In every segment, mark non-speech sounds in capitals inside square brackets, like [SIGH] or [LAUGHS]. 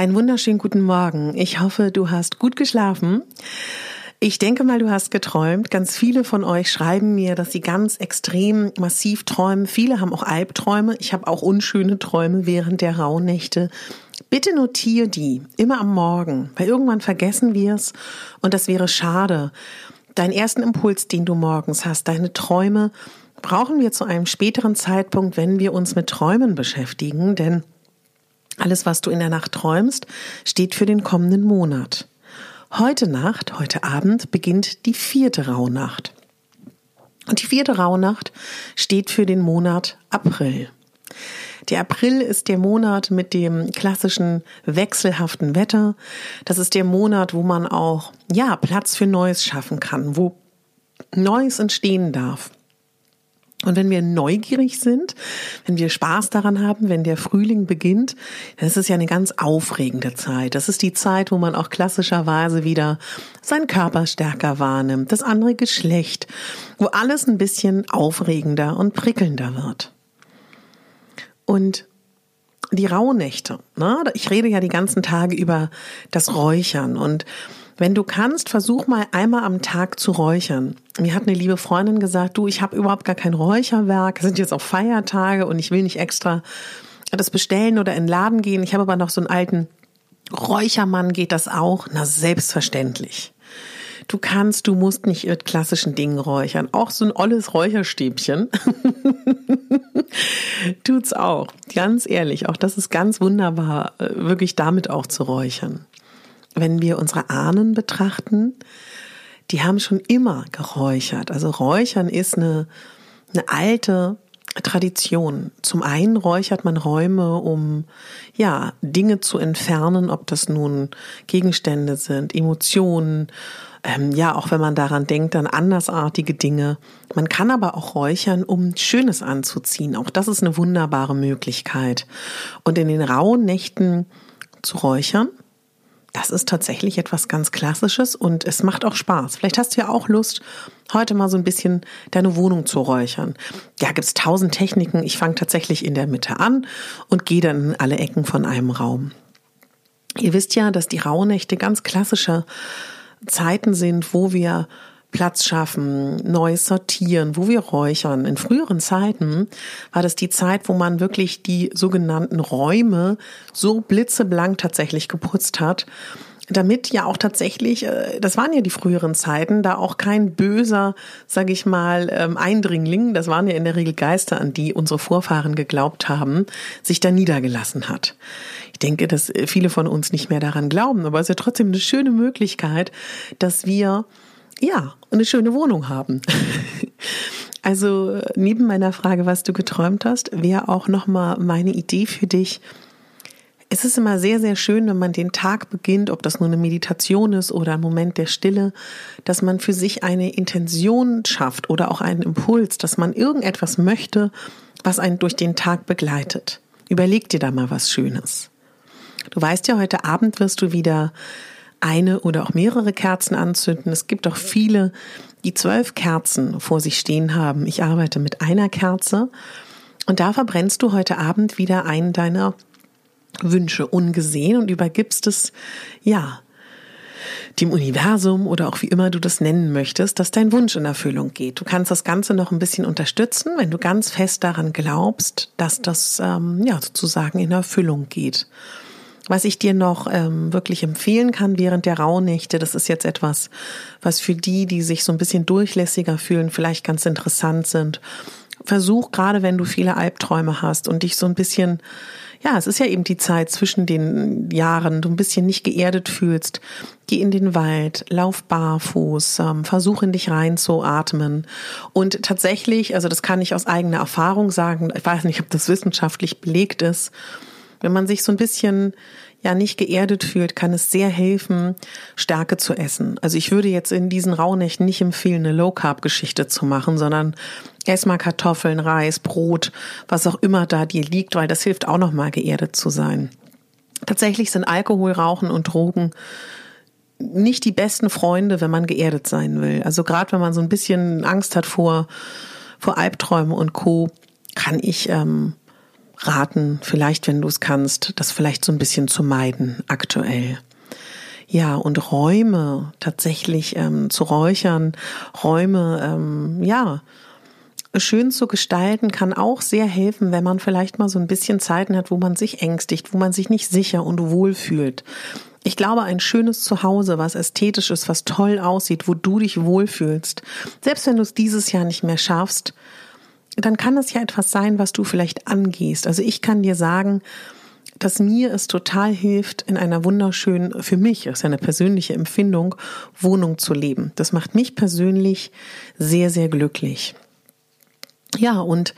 Einen wunderschönen guten Morgen. Ich hoffe, du hast gut geschlafen. Ich denke mal, du hast geträumt. Ganz viele von euch schreiben mir, dass sie ganz extrem massiv träumen. Viele haben auch Albträume. Ich habe auch unschöne Träume während der Rauhnächte. Bitte notiere die immer am Morgen, weil irgendwann vergessen wir es und das wäre schade. Deinen ersten Impuls, den du morgens hast, deine Träume, brauchen wir zu einem späteren Zeitpunkt, wenn wir uns mit Träumen beschäftigen, denn alles, was du in der Nacht träumst, steht für den kommenden Monat. Heute Nacht, heute Abend beginnt die vierte Rauhnacht. Und die vierte Rauhnacht steht für den Monat April. Der April ist der Monat mit dem klassischen wechselhaften Wetter. Das ist der Monat, wo man auch, ja, Platz für Neues schaffen kann, wo Neues entstehen darf. Und wenn wir neugierig sind, wenn wir Spaß daran haben, wenn der Frühling beginnt, dann ist es ja eine ganz aufregende Zeit. Das ist die Zeit, wo man auch klassischerweise wieder seinen Körper stärker wahrnimmt, das andere Geschlecht, wo alles ein bisschen aufregender und prickelnder wird. Und die Rauhnächte, ne? ich rede ja die ganzen Tage über das Räuchern und wenn du kannst, versuch mal einmal am Tag zu räuchern. Mir hat eine liebe Freundin gesagt, du, ich habe überhaupt gar kein Räucherwerk, es sind jetzt auch Feiertage und ich will nicht extra das bestellen oder in den Laden gehen. Ich habe aber noch so einen alten Räuchermann, geht das auch? Na, selbstverständlich. Du kannst, du musst nicht mit klassischen Dingen räuchern. Auch so ein olles Räucherstäbchen [LAUGHS] tut's auch. Ganz ehrlich, auch das ist ganz wunderbar, äh, wirklich damit auch zu räuchern wenn wir unsere Ahnen betrachten, die haben schon immer geräuchert. Also Räuchern ist eine, eine alte Tradition. Zum einen räuchert man Räume, um ja Dinge zu entfernen, ob das nun Gegenstände sind, Emotionen, ähm, ja auch wenn man daran denkt, dann andersartige Dinge. Man kann aber auch räuchern, um Schönes anzuziehen. Auch das ist eine wunderbare Möglichkeit. Und in den rauen Nächten zu räuchern, das ist tatsächlich etwas ganz Klassisches und es macht auch Spaß. Vielleicht hast du ja auch Lust, heute mal so ein bisschen deine Wohnung zu räuchern. Ja, gibt's tausend Techniken. Ich fange tatsächlich in der Mitte an und gehe dann in alle Ecken von einem Raum. Ihr wisst ja, dass die Rauhnächte ganz klassische Zeiten sind, wo wir Platz schaffen, Neues sortieren, wo wir räuchern. In früheren Zeiten war das die Zeit, wo man wirklich die sogenannten Räume so blitzeblank tatsächlich geputzt hat, damit ja auch tatsächlich, äh, das waren ja die früheren Zeiten, da auch kein böser, sag ich mal, ähm, Eindringling, das waren ja in der Regel Geister, an die unsere Vorfahren geglaubt haben, sich da niedergelassen hat. Ich denke, dass viele von uns nicht mehr daran glauben, aber es ist ja trotzdem eine schöne Möglichkeit, dass wir ja, eine schöne Wohnung haben. [LAUGHS] also neben meiner Frage, was du geträumt hast, wäre auch nochmal meine Idee für dich. Es ist immer sehr, sehr schön, wenn man den Tag beginnt, ob das nur eine Meditation ist oder ein Moment der Stille, dass man für sich eine Intention schafft oder auch einen Impuls, dass man irgendetwas möchte, was einen durch den Tag begleitet. Überleg dir da mal was Schönes. Du weißt ja, heute Abend wirst du wieder eine oder auch mehrere Kerzen anzünden. Es gibt auch viele, die zwölf Kerzen vor sich stehen haben. Ich arbeite mit einer Kerze und da verbrennst du heute Abend wieder einen deiner Wünsche ungesehen und übergibst es, ja, dem Universum oder auch wie immer du das nennen möchtest, dass dein Wunsch in Erfüllung geht. Du kannst das Ganze noch ein bisschen unterstützen, wenn du ganz fest daran glaubst, dass das ähm, ja sozusagen in Erfüllung geht. Was ich dir noch ähm, wirklich empfehlen kann während der Rauhnächte, das ist jetzt etwas, was für die, die sich so ein bisschen durchlässiger fühlen, vielleicht ganz interessant sind. Versuch gerade, wenn du viele Albträume hast und dich so ein bisschen ja, es ist ja eben die Zeit zwischen den Jahren, du ein bisschen nicht geerdet fühlst. Geh in den Wald, lauf barfuß, ähm, versuch in dich reinzuatmen. Und tatsächlich, also das kann ich aus eigener Erfahrung sagen, ich weiß nicht, ob das wissenschaftlich belegt ist, wenn man sich so ein bisschen ja nicht geerdet fühlt, kann es sehr helfen, Stärke zu essen. Also ich würde jetzt in diesen Rauhnächten nicht empfehlen, eine Low-Carb-Geschichte zu machen, sondern ess mal Kartoffeln, Reis, Brot, was auch immer da dir liegt, weil das hilft auch nochmal geerdet zu sein. Tatsächlich sind Alkohol, Rauchen und Drogen nicht die besten Freunde, wenn man geerdet sein will. Also gerade wenn man so ein bisschen Angst hat vor, vor Albträumen und Co., kann ich ähm, raten, vielleicht, wenn du es kannst, das vielleicht so ein bisschen zu meiden aktuell. Ja, und Räume tatsächlich ähm, zu räuchern, Räume, ähm, ja, schön zu gestalten, kann auch sehr helfen, wenn man vielleicht mal so ein bisschen Zeiten hat, wo man sich ängstigt, wo man sich nicht sicher und wohl fühlt. Ich glaube, ein schönes Zuhause, was ästhetisch ist, was toll aussieht, wo du dich wohlfühlst, selbst wenn du es dieses Jahr nicht mehr schaffst, dann kann es ja etwas sein, was du vielleicht angehst. Also ich kann dir sagen, dass mir es total hilft, in einer wunderschönen, für mich, das ist eine persönliche Empfindung, Wohnung zu leben. Das macht mich persönlich sehr, sehr glücklich. Ja, und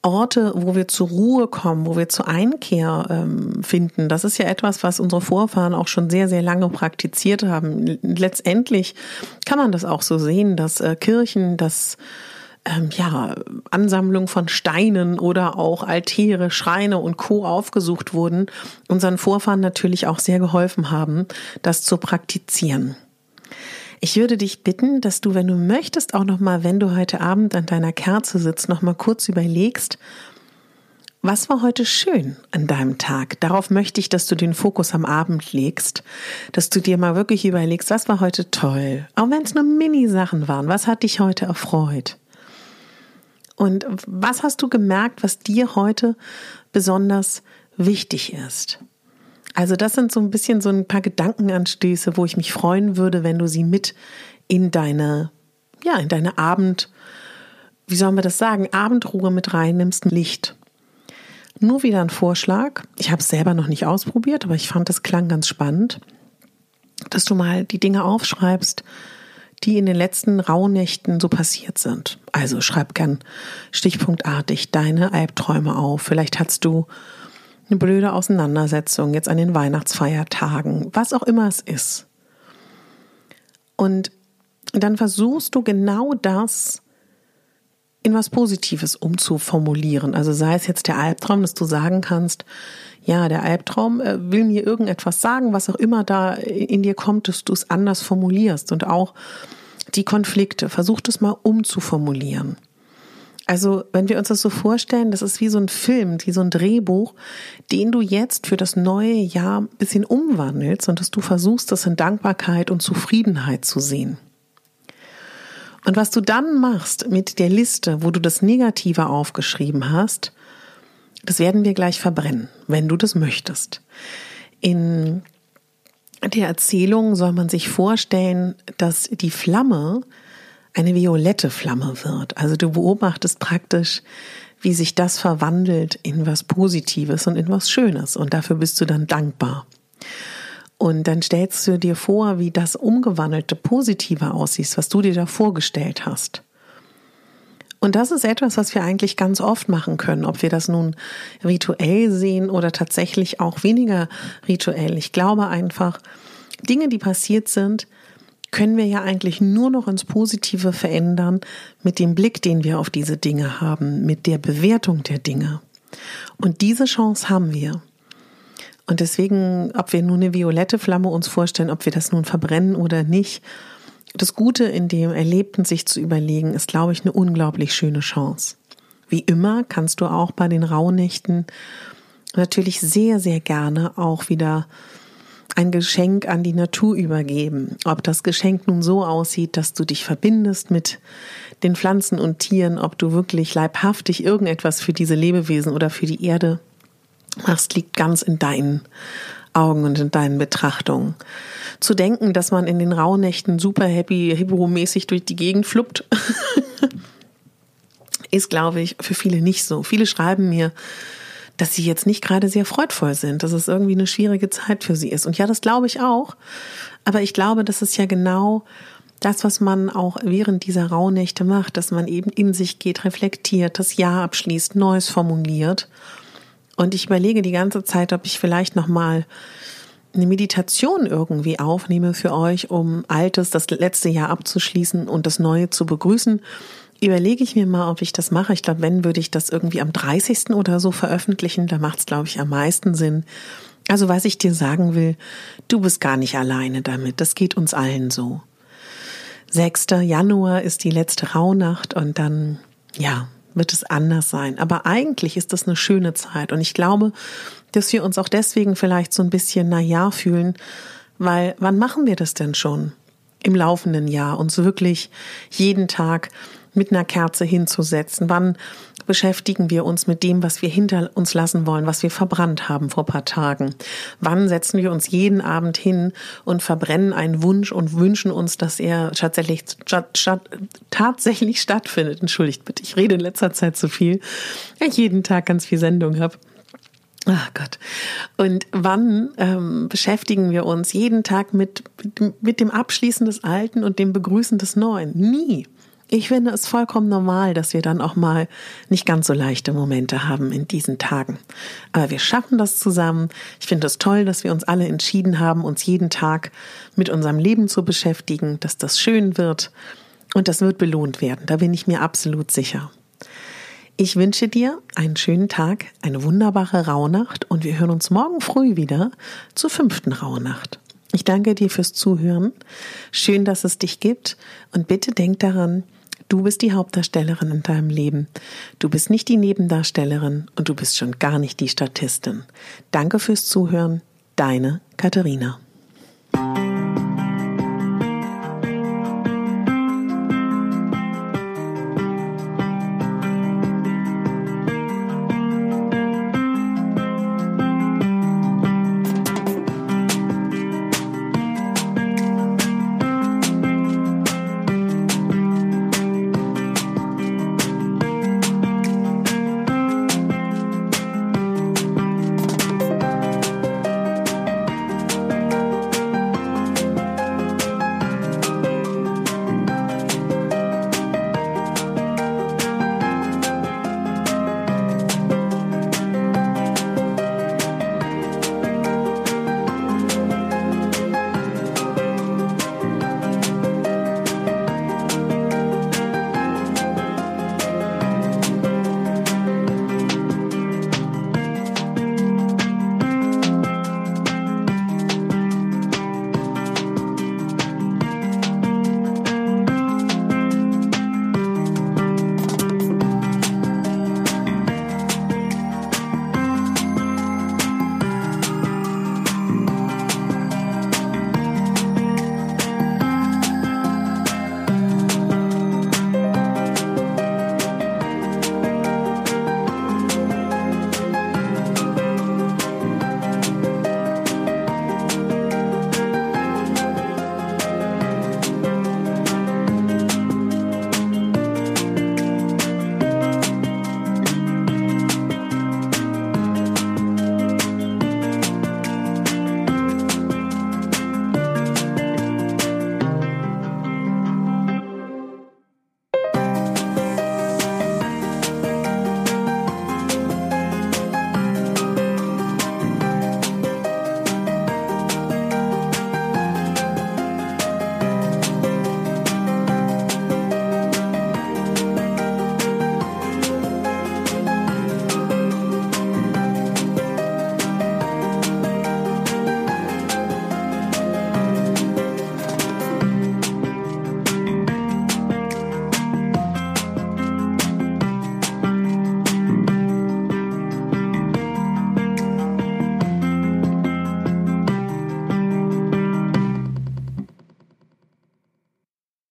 Orte, wo wir zur Ruhe kommen, wo wir zur Einkehr ähm, finden, das ist ja etwas, was unsere Vorfahren auch schon sehr, sehr lange praktiziert haben. Letztendlich kann man das auch so sehen, dass äh, Kirchen, dass ähm, ja, Ansammlung von Steinen oder auch Altäre, Schreine und Co. aufgesucht wurden, unseren Vorfahren natürlich auch sehr geholfen haben, das zu praktizieren. Ich würde dich bitten, dass du, wenn du möchtest, auch noch mal, wenn du heute Abend an deiner Kerze sitzt, noch mal kurz überlegst, was war heute schön an deinem Tag? Darauf möchte ich, dass du den Fokus am Abend legst, dass du dir mal wirklich überlegst, was war heute toll? Auch wenn es nur Mini-Sachen waren, was hat dich heute erfreut? Und was hast du gemerkt, was dir heute besonders wichtig ist? Also das sind so ein bisschen so ein paar Gedankenanstöße, wo ich mich freuen würde, wenn du sie mit in deine, ja, in deine Abend, wie sollen wir das sagen, Abendruhe mit reinnimmst, Licht. Nur wieder ein Vorschlag. Ich habe es selber noch nicht ausprobiert, aber ich fand das klang ganz spannend, dass du mal die Dinge aufschreibst, die in den letzten Rauhnächten so passiert sind. Also schreib gern stichpunktartig deine Albträume auf. Vielleicht hast du eine blöde Auseinandersetzung jetzt an den Weihnachtsfeiertagen, was auch immer es ist. Und dann versuchst du genau das in was Positives umzuformulieren. Also sei es jetzt der Albtraum, dass du sagen kannst, ja, der Albtraum äh, will mir irgendetwas sagen, was auch immer da in dir kommt, dass du es anders formulierst und auch die Konflikte, versuch das mal umzuformulieren. Also, wenn wir uns das so vorstellen, das ist wie so ein Film, wie so ein Drehbuch, den du jetzt für das neue Jahr ein bisschen umwandelst und dass du versuchst, das in Dankbarkeit und Zufriedenheit zu sehen. Und was du dann machst mit der Liste, wo du das Negative aufgeschrieben hast, das werden wir gleich verbrennen, wenn du das möchtest. In der Erzählung soll man sich vorstellen, dass die Flamme eine violette Flamme wird. Also du beobachtest praktisch, wie sich das verwandelt in was Positives und in was Schönes. Und dafür bist du dann dankbar. Und dann stellst du dir vor, wie das umgewandelte Positive aussieht, was du dir da vorgestellt hast. Und das ist etwas, was wir eigentlich ganz oft machen können, ob wir das nun rituell sehen oder tatsächlich auch weniger rituell. Ich glaube einfach, Dinge, die passiert sind, können wir ja eigentlich nur noch ins Positive verändern mit dem Blick, den wir auf diese Dinge haben, mit der Bewertung der Dinge. Und diese Chance haben wir. Und deswegen, ob wir nun eine violette Flamme uns vorstellen, ob wir das nun verbrennen oder nicht, Das Gute in dem Erlebten sich zu überlegen, ist, glaube ich, eine unglaublich schöne Chance. Wie immer kannst du auch bei den Rauhnächten natürlich sehr, sehr gerne auch wieder ein Geschenk an die Natur übergeben. Ob das Geschenk nun so aussieht, dass du dich verbindest mit den Pflanzen und Tieren, ob du wirklich leibhaftig irgendetwas für diese Lebewesen oder für die Erde machst, liegt ganz in deinen Augen und in deinen Betrachtungen. Zu denken, dass man in den Rauhnächten super happy, hippo-mäßig durch die Gegend fluppt, [LAUGHS] ist, glaube ich, für viele nicht so. Viele schreiben mir, dass sie jetzt nicht gerade sehr freudvoll sind, dass es irgendwie eine schwierige Zeit für sie ist. Und ja, das glaube ich auch. Aber ich glaube, das ist ja genau das, was man auch während dieser Rauhnächte macht, dass man eben in sich geht, reflektiert, das Jahr abschließt, Neues formuliert. Und ich überlege die ganze Zeit, ob ich vielleicht nochmal eine Meditation irgendwie aufnehme für euch, um Altes, das letzte Jahr abzuschließen und das Neue zu begrüßen überlege ich mir mal, ob ich das mache. Ich glaube, wenn, würde ich das irgendwie am 30. oder so veröffentlichen. Da macht es, glaube ich, am meisten Sinn. Also was ich dir sagen will, du bist gar nicht alleine damit. Das geht uns allen so. 6. Januar ist die letzte Rauhnacht und dann, ja, wird es anders sein. Aber eigentlich ist das eine schöne Zeit und ich glaube, dass wir uns auch deswegen vielleicht so ein bisschen na ja fühlen, weil wann machen wir das denn schon? Im laufenden Jahr uns wirklich jeden Tag mit einer Kerze hinzusetzen? Wann beschäftigen wir uns mit dem, was wir hinter uns lassen wollen, was wir verbrannt haben vor paar Tagen? Wann setzen wir uns jeden Abend hin und verbrennen einen Wunsch und wünschen uns, dass er tatsächlich, tatsächlich stattfindet? Entschuldigt bitte, ich rede in letzter Zeit zu viel, weil ich jeden Tag ganz viel Sendung habe. Ach Gott. Und wann ähm, beschäftigen wir uns jeden Tag mit, mit dem Abschließen des Alten und dem Begrüßen des Neuen? Nie. Ich finde es vollkommen normal, dass wir dann auch mal nicht ganz so leichte Momente haben in diesen Tagen. Aber wir schaffen das zusammen. Ich finde es toll, dass wir uns alle entschieden haben, uns jeden Tag mit unserem Leben zu beschäftigen, dass das schön wird und das wird belohnt werden. Da bin ich mir absolut sicher. Ich wünsche dir einen schönen Tag, eine wunderbare Rauhnacht und wir hören uns morgen früh wieder zur fünften Rauhnacht. Ich danke dir fürs Zuhören. Schön, dass es dich gibt und bitte denk daran, Du bist die Hauptdarstellerin in deinem Leben. Du bist nicht die Nebendarstellerin und du bist schon gar nicht die Statistin. Danke fürs Zuhören. Deine Katharina.